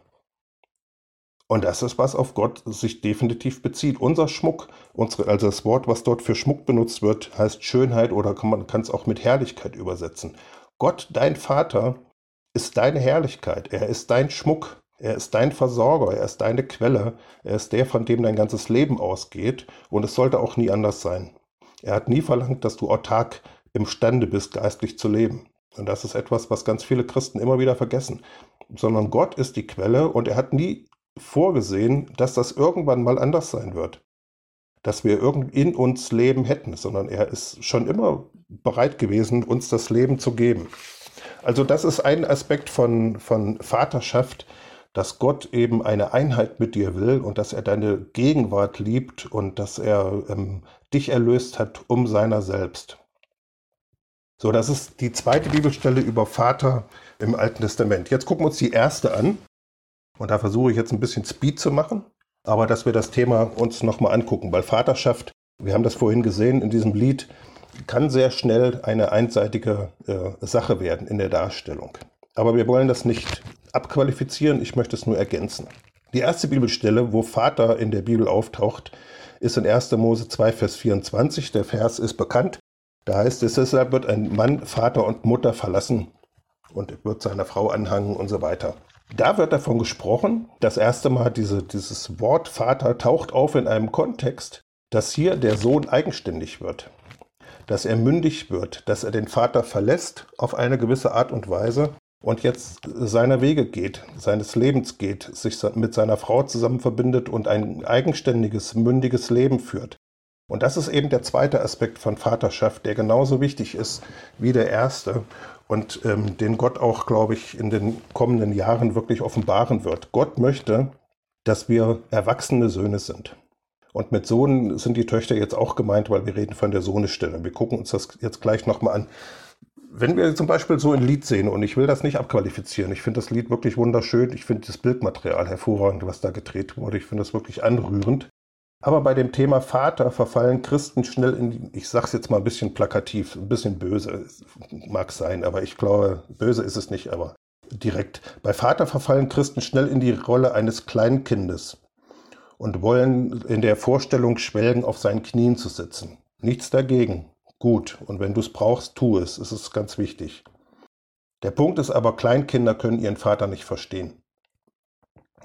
Und das ist, was auf Gott sich definitiv bezieht. Unser Schmuck, unsere, also das Wort, was dort für Schmuck benutzt wird, heißt Schönheit oder kann man kann es auch mit Herrlichkeit übersetzen. Gott, dein Vater, ist deine Herrlichkeit. Er ist dein Schmuck. Er ist dein Versorger. Er ist deine Quelle. Er ist der, von dem dein ganzes Leben ausgeht. Und es sollte auch nie anders sein. Er hat nie verlangt, dass du autark imstande bist, geistlich zu leben. Und das ist etwas, was ganz viele Christen immer wieder vergessen. Sondern Gott ist die Quelle und er hat nie vorgesehen, dass das irgendwann mal anders sein wird. Dass wir irgend in uns Leben hätten, sondern er ist schon immer bereit gewesen, uns das Leben zu geben. Also das ist ein Aspekt von, von Vaterschaft, dass Gott eben eine Einheit mit dir will und dass er deine Gegenwart liebt und dass er ähm, dich erlöst hat um seiner selbst. So, das ist die zweite Bibelstelle über Vater im Alten Testament. Jetzt gucken wir uns die erste an. Und da versuche ich jetzt ein bisschen Speed zu machen, aber dass wir das Thema uns nochmal angucken, weil Vaterschaft, wir haben das vorhin gesehen in diesem Lied, kann sehr schnell eine einseitige äh, Sache werden in der Darstellung. Aber wir wollen das nicht abqualifizieren, ich möchte es nur ergänzen. Die erste Bibelstelle, wo Vater in der Bibel auftaucht, ist in 1. Mose 2, Vers 24. Der Vers ist bekannt. Da heißt es, deshalb wird ein Mann Vater und Mutter verlassen und wird seiner Frau anhangen und so weiter. Da wird davon gesprochen, das erste Mal diese, dieses Wort Vater taucht auf in einem Kontext, dass hier der Sohn eigenständig wird, dass er mündig wird, dass er den Vater verlässt auf eine gewisse Art und Weise und jetzt seiner Wege geht, seines Lebens geht, sich mit seiner Frau zusammen verbindet und ein eigenständiges, mündiges Leben führt. Und das ist eben der zweite Aspekt von Vaterschaft, der genauso wichtig ist wie der erste und ähm, den Gott auch, glaube ich, in den kommenden Jahren wirklich offenbaren wird. Gott möchte, dass wir erwachsene Söhne sind. Und mit Sohn sind die Töchter jetzt auch gemeint, weil wir reden von der Sohnestelle. Wir gucken uns das jetzt gleich nochmal an. Wenn wir zum Beispiel so ein Lied sehen, und ich will das nicht abqualifizieren, ich finde das Lied wirklich wunderschön, ich finde das Bildmaterial hervorragend, was da gedreht wurde, ich finde das wirklich anrührend. Aber bei dem Thema Vater verfallen Christen schnell in, ich sag's jetzt mal ein bisschen plakativ, ein bisschen böse, mag sein, aber ich glaube, böse ist es nicht, aber direkt. Bei Vater verfallen Christen schnell in die Rolle eines Kleinkindes und wollen in der Vorstellung schwelgen, auf seinen Knien zu sitzen. Nichts dagegen. Gut. Und wenn du es brauchst, tu es. Es ist ganz wichtig. Der Punkt ist aber, Kleinkinder können ihren Vater nicht verstehen.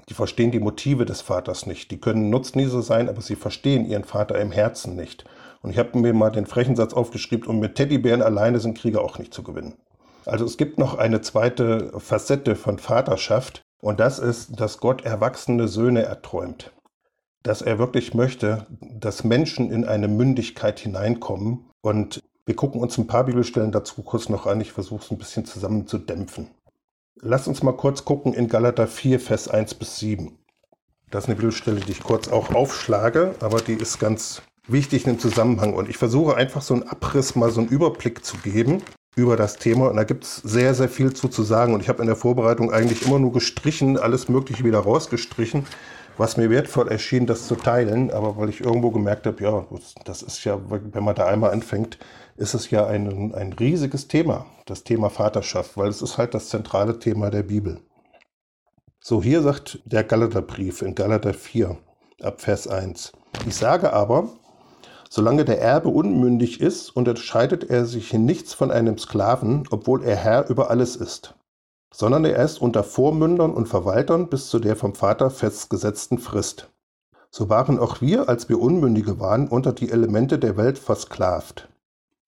Die verstehen die Motive des Vaters nicht. Die können Nutznießer sein, aber sie verstehen ihren Vater im Herzen nicht. Und ich habe mir mal den frechen Satz aufgeschrieben, und mit Teddybären alleine sind Kriege auch nicht zu gewinnen. Also es gibt noch eine zweite Facette von Vaterschaft und das ist, dass Gott erwachsene Söhne erträumt. Dass er wirklich möchte, dass Menschen in eine Mündigkeit hineinkommen und wir gucken uns ein paar Bibelstellen dazu kurz noch an. Ich versuche es ein bisschen zusammen zu dämpfen. Lass uns mal kurz gucken in Galater 4, Vers 1 bis 7. Das ist eine Bibelstelle, die ich kurz auch aufschlage, aber die ist ganz wichtig im Zusammenhang. Und ich versuche einfach so einen Abriss, mal so einen Überblick zu geben über das Thema. Und da gibt es sehr, sehr viel zu, zu sagen. Und ich habe in der Vorbereitung eigentlich immer nur gestrichen, alles Mögliche wieder rausgestrichen, was mir wertvoll erschien, das zu teilen, aber weil ich irgendwo gemerkt habe, ja, das ist ja, wenn man da einmal anfängt, ist es ja ein, ein riesiges Thema, das Thema Vaterschaft, weil es ist halt das zentrale Thema der Bibel. So, hier sagt der Galaterbrief in Galater 4 ab Vers 1. Ich sage aber, solange der Erbe unmündig ist, unterscheidet er sich in nichts von einem Sklaven, obwohl er Herr über alles ist sondern er ist unter Vormündern und Verwaltern bis zu der vom Vater festgesetzten Frist. So waren auch wir, als wir Unmündige waren, unter die Elemente der Welt versklavt.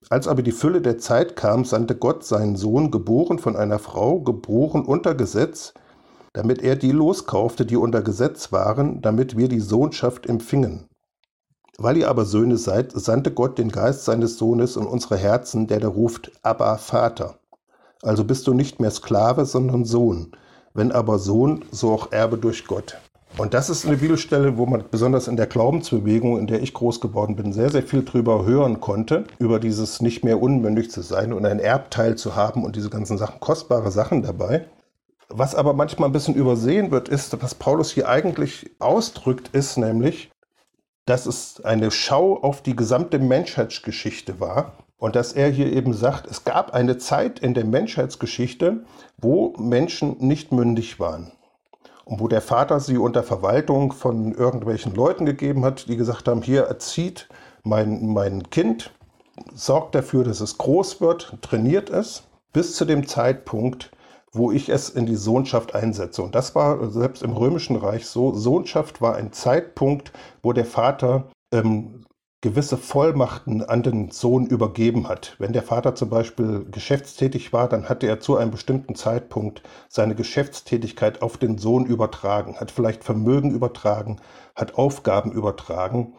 Als aber die Fülle der Zeit kam, sandte Gott seinen Sohn, geboren von einer Frau, geboren unter Gesetz, damit er die loskaufte, die unter Gesetz waren, damit wir die Sohnschaft empfingen. Weil ihr aber Söhne seid, sandte Gott den Geist seines Sohnes in unsere Herzen, der da ruft, Abba Vater. Also bist du nicht mehr Sklave, sondern Sohn. Wenn aber Sohn, so auch Erbe durch Gott. Und das ist eine Bibelstelle, wo man besonders in der Glaubensbewegung, in der ich groß geworden bin, sehr, sehr viel drüber hören konnte, über dieses nicht mehr unmündig zu sein und ein Erbteil zu haben und diese ganzen Sachen, kostbare Sachen dabei. Was aber manchmal ein bisschen übersehen wird, ist, was Paulus hier eigentlich ausdrückt, ist nämlich, dass es eine Schau auf die gesamte Menschheitsgeschichte war und dass er hier eben sagt, es gab eine Zeit in der Menschheitsgeschichte, wo Menschen nicht mündig waren. Wo der Vater sie unter Verwaltung von irgendwelchen Leuten gegeben hat, die gesagt haben, hier erzieht mein, mein Kind, sorgt dafür, dass es groß wird, trainiert es, bis zu dem Zeitpunkt, wo ich es in die Sohnschaft einsetze. Und das war selbst im Römischen Reich so. Sohnschaft war ein Zeitpunkt, wo der Vater ähm, gewisse Vollmachten an den Sohn übergeben hat. Wenn der Vater zum Beispiel geschäftstätig war, dann hatte er zu einem bestimmten Zeitpunkt seine Geschäftstätigkeit auf den Sohn übertragen, hat vielleicht Vermögen übertragen, hat Aufgaben übertragen,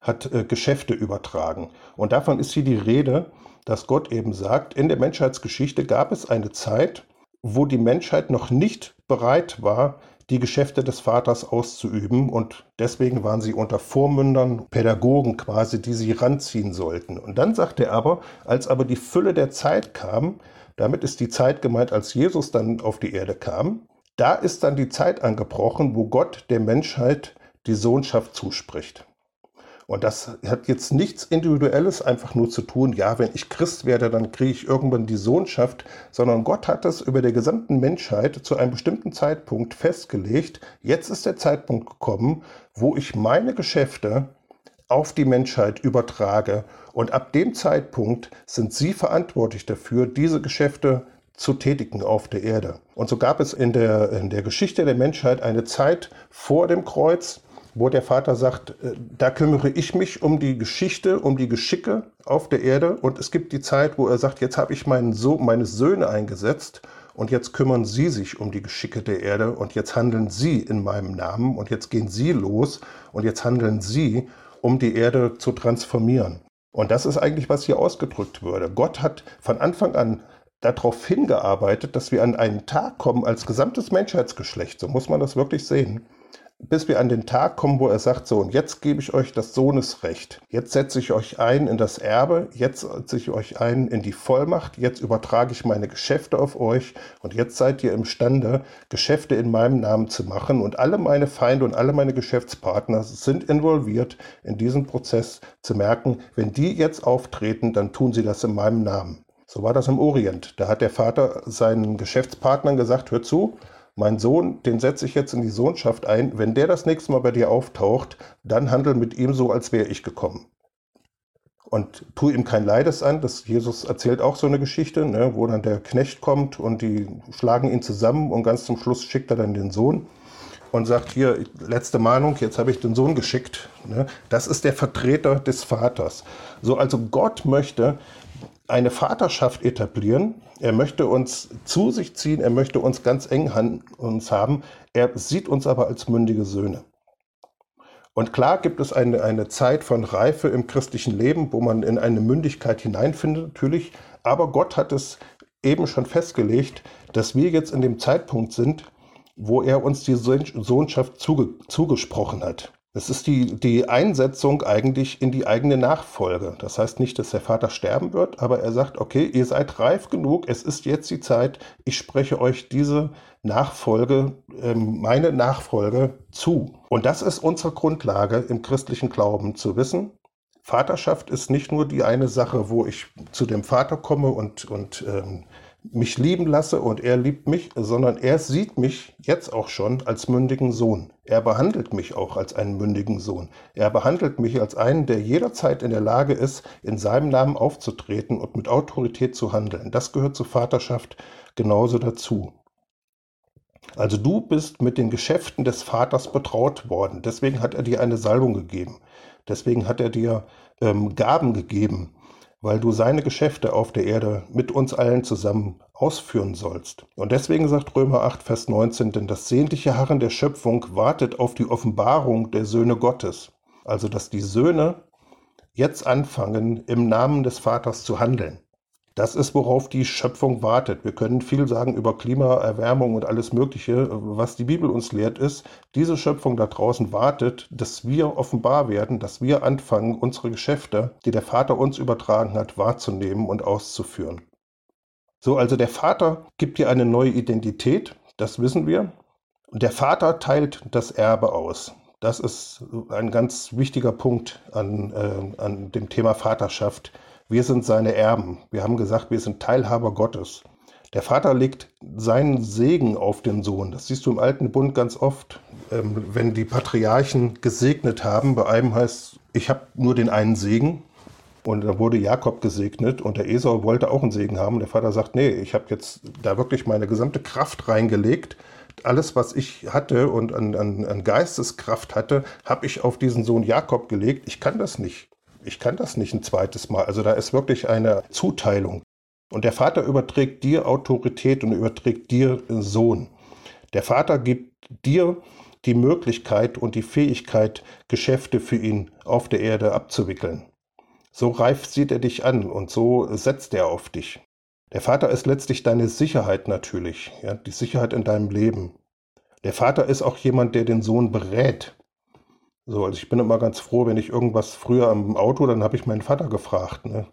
hat äh, Geschäfte übertragen. Und davon ist hier die Rede, dass Gott eben sagt, in der Menschheitsgeschichte gab es eine Zeit, wo die Menschheit noch nicht bereit war, die Geschäfte des Vaters auszuüben und deswegen waren sie unter Vormündern, Pädagogen quasi, die sie ranziehen sollten. Und dann sagt er aber, als aber die Fülle der Zeit kam, damit ist die Zeit gemeint, als Jesus dann auf die Erde kam, da ist dann die Zeit angebrochen, wo Gott der Menschheit die Sohnschaft zuspricht. Und das hat jetzt nichts Individuelles einfach nur zu tun, ja, wenn ich Christ werde, dann kriege ich irgendwann die Sohnschaft, sondern Gott hat das über der gesamten Menschheit zu einem bestimmten Zeitpunkt festgelegt. Jetzt ist der Zeitpunkt gekommen, wo ich meine Geschäfte auf die Menschheit übertrage. Und ab dem Zeitpunkt sind sie verantwortlich dafür, diese Geschäfte zu tätigen auf der Erde. Und so gab es in der, in der Geschichte der Menschheit eine Zeit vor dem Kreuz, wo der Vater sagt, äh, da kümmere ich mich um die Geschichte, um die Geschicke auf der Erde. Und es gibt die Zeit, wo er sagt, jetzt habe ich meinen so meine Söhne eingesetzt und jetzt kümmern sie sich um die Geschicke der Erde und jetzt handeln sie in meinem Namen und jetzt gehen sie los und jetzt handeln sie, um die Erde zu transformieren. Und das ist eigentlich, was hier ausgedrückt würde. Gott hat von Anfang an darauf hingearbeitet, dass wir an einen Tag kommen als gesamtes Menschheitsgeschlecht, so muss man das wirklich sehen, bis wir an den Tag kommen, wo er sagt, so, und jetzt gebe ich euch das Sohnesrecht. Jetzt setze ich euch ein in das Erbe, jetzt setze ich euch ein in die Vollmacht, jetzt übertrage ich meine Geschäfte auf euch und jetzt seid ihr imstande, Geschäfte in meinem Namen zu machen und alle meine Feinde und alle meine Geschäftspartner sind involviert in diesen Prozess zu merken, wenn die jetzt auftreten, dann tun sie das in meinem Namen. So war das im Orient. Da hat der Vater seinen Geschäftspartnern gesagt, hör zu, mein Sohn, den setze ich jetzt in die Sohnschaft ein. Wenn der das nächste Mal bei dir auftaucht, dann handel mit ihm so, als wäre ich gekommen. Und tu ihm kein Leides an. Das Jesus erzählt auch so eine Geschichte, ne, wo dann der Knecht kommt und die schlagen ihn zusammen und ganz zum Schluss schickt er dann den Sohn und sagt, hier, letzte Mahnung, jetzt habe ich den Sohn geschickt. Ne? Das ist der Vertreter des Vaters. So, also Gott möchte, eine Vaterschaft etablieren. Er möchte uns zu sich ziehen, er möchte uns ganz eng an uns haben. Er sieht uns aber als mündige Söhne. Und klar gibt es eine, eine Zeit von Reife im christlichen Leben, wo man in eine Mündigkeit hineinfindet, natürlich. Aber Gott hat es eben schon festgelegt, dass wir jetzt in dem Zeitpunkt sind, wo er uns die Sohnschaft zuge zugesprochen hat. Es ist die, die Einsetzung eigentlich in die eigene Nachfolge. Das heißt nicht, dass der Vater sterben wird, aber er sagt, okay, ihr seid reif genug, es ist jetzt die Zeit, ich spreche euch diese Nachfolge, ähm, meine Nachfolge zu. Und das ist unsere Grundlage im christlichen Glauben zu wissen. Vaterschaft ist nicht nur die eine Sache, wo ich zu dem Vater komme und, und ähm, mich lieben lasse und er liebt mich, sondern er sieht mich jetzt auch schon als mündigen Sohn. Er behandelt mich auch als einen mündigen Sohn. Er behandelt mich als einen, der jederzeit in der Lage ist, in seinem Namen aufzutreten und mit Autorität zu handeln. Das gehört zur Vaterschaft genauso dazu. Also du bist mit den Geschäften des Vaters betraut worden. Deswegen hat er dir eine Salbung gegeben. Deswegen hat er dir ähm, Gaben gegeben weil du seine Geschäfte auf der Erde mit uns allen zusammen ausführen sollst. Und deswegen sagt Römer 8, Vers 19, denn das sehnliche Harren der Schöpfung wartet auf die Offenbarung der Söhne Gottes. Also, dass die Söhne jetzt anfangen, im Namen des Vaters zu handeln. Das ist, worauf die Schöpfung wartet. Wir können viel sagen über Klimaerwärmung und alles Mögliche. Was die Bibel uns lehrt, ist, diese Schöpfung da draußen wartet, dass wir offenbar werden, dass wir anfangen, unsere Geschäfte, die der Vater uns übertragen hat, wahrzunehmen und auszuführen. So, also der Vater gibt dir eine neue Identität, das wissen wir. Und der Vater teilt das Erbe aus. Das ist ein ganz wichtiger Punkt an, äh, an dem Thema Vaterschaft wir sind seine Erben. Wir haben gesagt, wir sind Teilhaber Gottes. Der Vater legt seinen Segen auf den Sohn. Das siehst du im Alten Bund ganz oft, ähm, wenn die Patriarchen gesegnet haben. Bei einem heißt, ich habe nur den einen Segen. Und da wurde Jakob gesegnet und der Esau wollte auch einen Segen haben. Der Vater sagt, nee, ich habe jetzt da wirklich meine gesamte Kraft reingelegt. Alles, was ich hatte und an, an, an Geisteskraft hatte, habe ich auf diesen Sohn Jakob gelegt. Ich kann das nicht ich kann das nicht ein zweites Mal. Also da ist wirklich eine Zuteilung. Und der Vater überträgt dir Autorität und überträgt dir Sohn. Der Vater gibt dir die Möglichkeit und die Fähigkeit, Geschäfte für ihn auf der Erde abzuwickeln. So reif sieht er dich an und so setzt er auf dich. Der Vater ist letztlich deine Sicherheit natürlich, ja, die Sicherheit in deinem Leben. Der Vater ist auch jemand, der den Sohn berät. So, also ich bin immer ganz froh, wenn ich irgendwas früher am Auto, dann habe ich meinen Vater gefragt. Ne?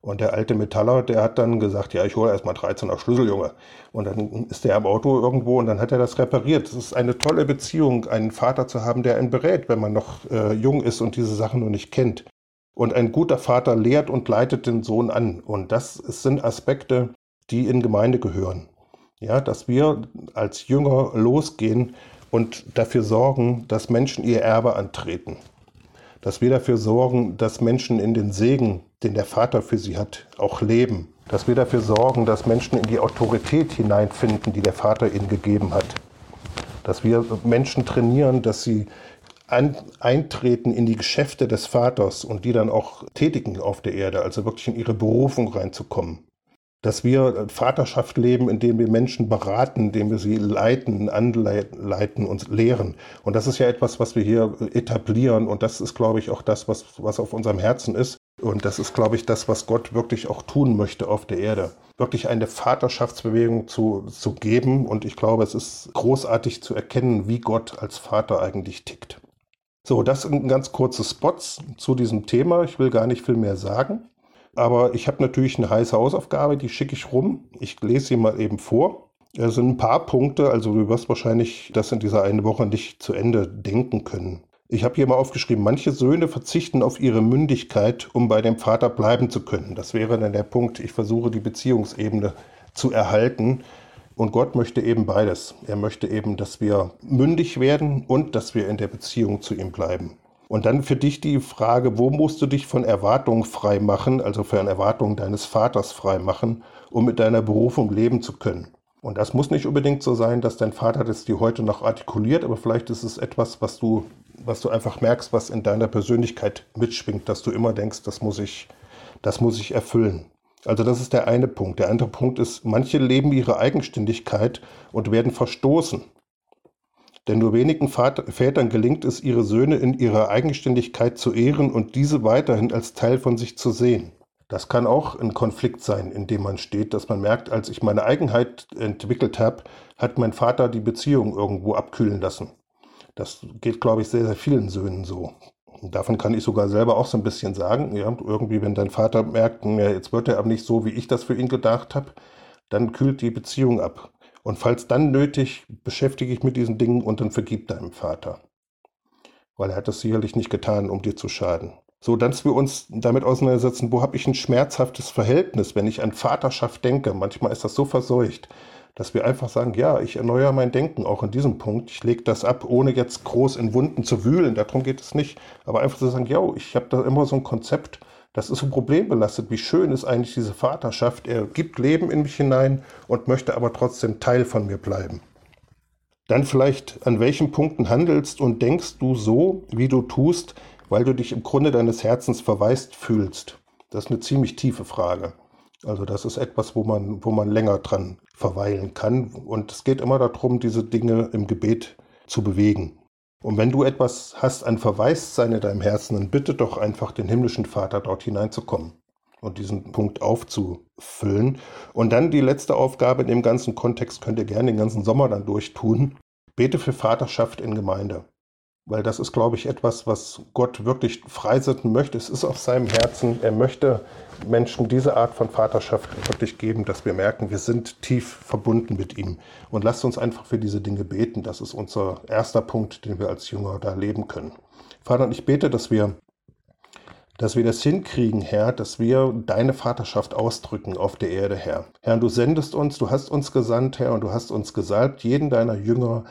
Und der alte Metaller, der hat dann gesagt, ja, ich hole erstmal 13er Schlüssel, Junge. Und dann ist der am Auto irgendwo und dann hat er das repariert. Es ist eine tolle Beziehung, einen Vater zu haben, der einen berät, wenn man noch äh, jung ist und diese Sachen noch nicht kennt. Und ein guter Vater lehrt und leitet den Sohn an. Und das sind Aspekte, die in Gemeinde gehören. Ja, dass wir als Jünger losgehen und dafür sorgen, dass Menschen ihr Erbe antreten. Dass wir dafür sorgen, dass Menschen in den Segen, den der Vater für sie hat, auch leben. Dass wir dafür sorgen, dass Menschen in die Autorität hineinfinden, die der Vater ihnen gegeben hat. Dass wir Menschen trainieren, dass sie ein, eintreten in die Geschäfte des Vaters und die dann auch tätigen auf der Erde, also wirklich in ihre Berufung reinzukommen dass wir Vaterschaft leben, indem wir Menschen beraten, indem wir sie leiten, anleiten und lehren. Und das ist ja etwas, was wir hier etablieren. Und das ist, glaube ich, auch das, was, was auf unserem Herzen ist. Und das ist, glaube ich, das, was Gott wirklich auch tun möchte auf der Erde. Wirklich eine Vaterschaftsbewegung zu, zu geben. Und ich glaube, es ist großartig zu erkennen, wie Gott als Vater eigentlich tickt. So, das sind ganz kurze Spots zu diesem Thema. Ich will gar nicht viel mehr sagen. Aber ich habe natürlich eine heiße Hausaufgabe, die schicke ich rum. Ich lese sie mal eben vor. Es sind ein paar Punkte, also du wirst wahrscheinlich das in dieser einen Woche nicht zu Ende denken können. Ich habe hier mal aufgeschrieben, manche Söhne verzichten auf ihre Mündigkeit, um bei dem Vater bleiben zu können. Das wäre dann der Punkt, ich versuche die Beziehungsebene zu erhalten. Und Gott möchte eben beides. Er möchte eben, dass wir mündig werden und dass wir in der Beziehung zu ihm bleiben. Und dann für dich die Frage, wo musst du dich von Erwartungen frei machen, also von Erwartungen deines Vaters frei machen, um mit deiner Berufung leben zu können? Und das muss nicht unbedingt so sein, dass dein Vater das dir heute noch artikuliert, aber vielleicht ist es etwas, was du, was du einfach merkst, was in deiner Persönlichkeit mitschwingt, dass du immer denkst, das muss ich, das muss ich erfüllen. Also das ist der eine Punkt. Der andere Punkt ist, manche leben ihre Eigenständigkeit und werden verstoßen denn nur wenigen Vätern gelingt es, ihre Söhne in ihrer Eigenständigkeit zu ehren und diese weiterhin als Teil von sich zu sehen. Das kann auch ein Konflikt sein, in dem man steht, dass man merkt, als ich meine Eigenheit entwickelt habe, hat mein Vater die Beziehung irgendwo abkühlen lassen. Das geht, glaube ich, sehr, sehr vielen Söhnen so. Davon kann ich sogar selber auch so ein bisschen sagen. Ja, irgendwie, wenn dein Vater merkt, jetzt wird er aber nicht so, wie ich das für ihn gedacht habe, dann kühlt die Beziehung ab. Und falls dann nötig, beschäftige ich mit diesen Dingen und dann vergib deinem Vater. Weil er hat das sicherlich nicht getan, um dir zu schaden. So, dass wir uns damit auseinandersetzen, wo habe ich ein schmerzhaftes Verhältnis, wenn ich an Vaterschaft denke. Manchmal ist das so verseucht, dass wir einfach sagen, ja, ich erneuere mein Denken auch in diesem Punkt. Ich lege das ab, ohne jetzt groß in Wunden zu wühlen. Darum geht es nicht. Aber einfach zu sagen, ja, ich habe da immer so ein Konzept, das ist so problembelastet. Wie schön ist eigentlich diese Vaterschaft. Er gibt Leben in mich hinein und möchte aber trotzdem Teil von mir bleiben. Dann vielleicht, an welchen Punkten handelst und denkst du so, wie du tust, weil du dich im Grunde deines Herzens verwaist fühlst? Das ist eine ziemlich tiefe Frage. Also das ist etwas, wo man, wo man länger dran verweilen kann. Und es geht immer darum, diese Dinge im Gebet zu bewegen. Und wenn du etwas hast an Verweissein in deinem Herzen, dann bitte doch einfach den himmlischen Vater dort hineinzukommen und diesen Punkt aufzufüllen. Und dann die letzte Aufgabe in dem ganzen Kontext könnt ihr gerne den ganzen Sommer dann durchtun. Bete für Vaterschaft in Gemeinde weil das ist, glaube ich, etwas, was Gott wirklich freisetzen möchte. Es ist auf seinem Herzen. Er möchte Menschen diese Art von Vaterschaft wirklich geben, dass wir merken, wir sind tief verbunden mit ihm. Und lasst uns einfach für diese Dinge beten. Das ist unser erster Punkt, den wir als Jünger da leben können. Vater, und ich bete, dass wir dass wir das hinkriegen, Herr, dass wir deine Vaterschaft ausdrücken auf der Erde, Herr. Herr, du sendest uns, du hast uns gesandt, Herr, und du hast uns gesalbt, jeden deiner Jünger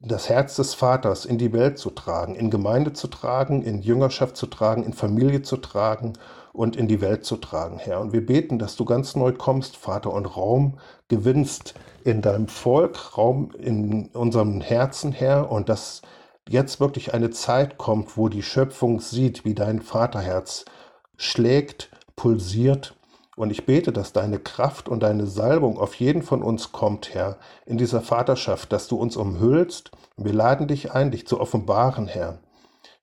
das Herz des Vaters in die Welt zu tragen, in Gemeinde zu tragen, in Jüngerschaft zu tragen, in Familie zu tragen und in die Welt zu tragen, Herr. Und wir beten, dass du ganz neu kommst, Vater, und Raum gewinnst in deinem Volk, Raum in unserem Herzen, Herr, und dass jetzt wirklich eine Zeit kommt, wo die Schöpfung sieht, wie dein Vaterherz schlägt, pulsiert und ich bete, dass deine Kraft und deine Salbung auf jeden von uns kommt, Herr, in dieser Vaterschaft, dass du uns umhüllst. Wir laden dich ein, dich zu offenbaren, Herr.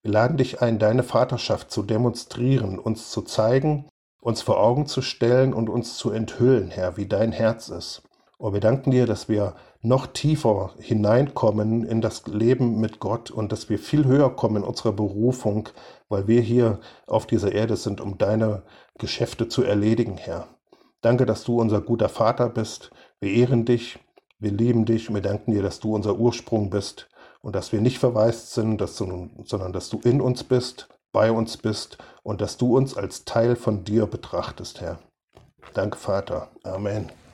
Wir laden dich ein, deine Vaterschaft zu demonstrieren, uns zu zeigen, uns vor Augen zu stellen und uns zu enthüllen, Herr, wie dein Herz ist. Und wir danken dir, dass wir noch tiefer hineinkommen in das Leben mit Gott und dass wir viel höher kommen in unserer Berufung, weil wir hier auf dieser Erde sind, um deine Geschäfte zu erledigen, Herr. Danke, dass du unser guter Vater bist. Wir ehren dich, wir lieben dich und wir danken dir, dass du unser Ursprung bist und dass wir nicht verwaist sind, dass du, sondern dass du in uns bist, bei uns bist und dass du uns als Teil von dir betrachtest, Herr. Danke, Vater. Amen.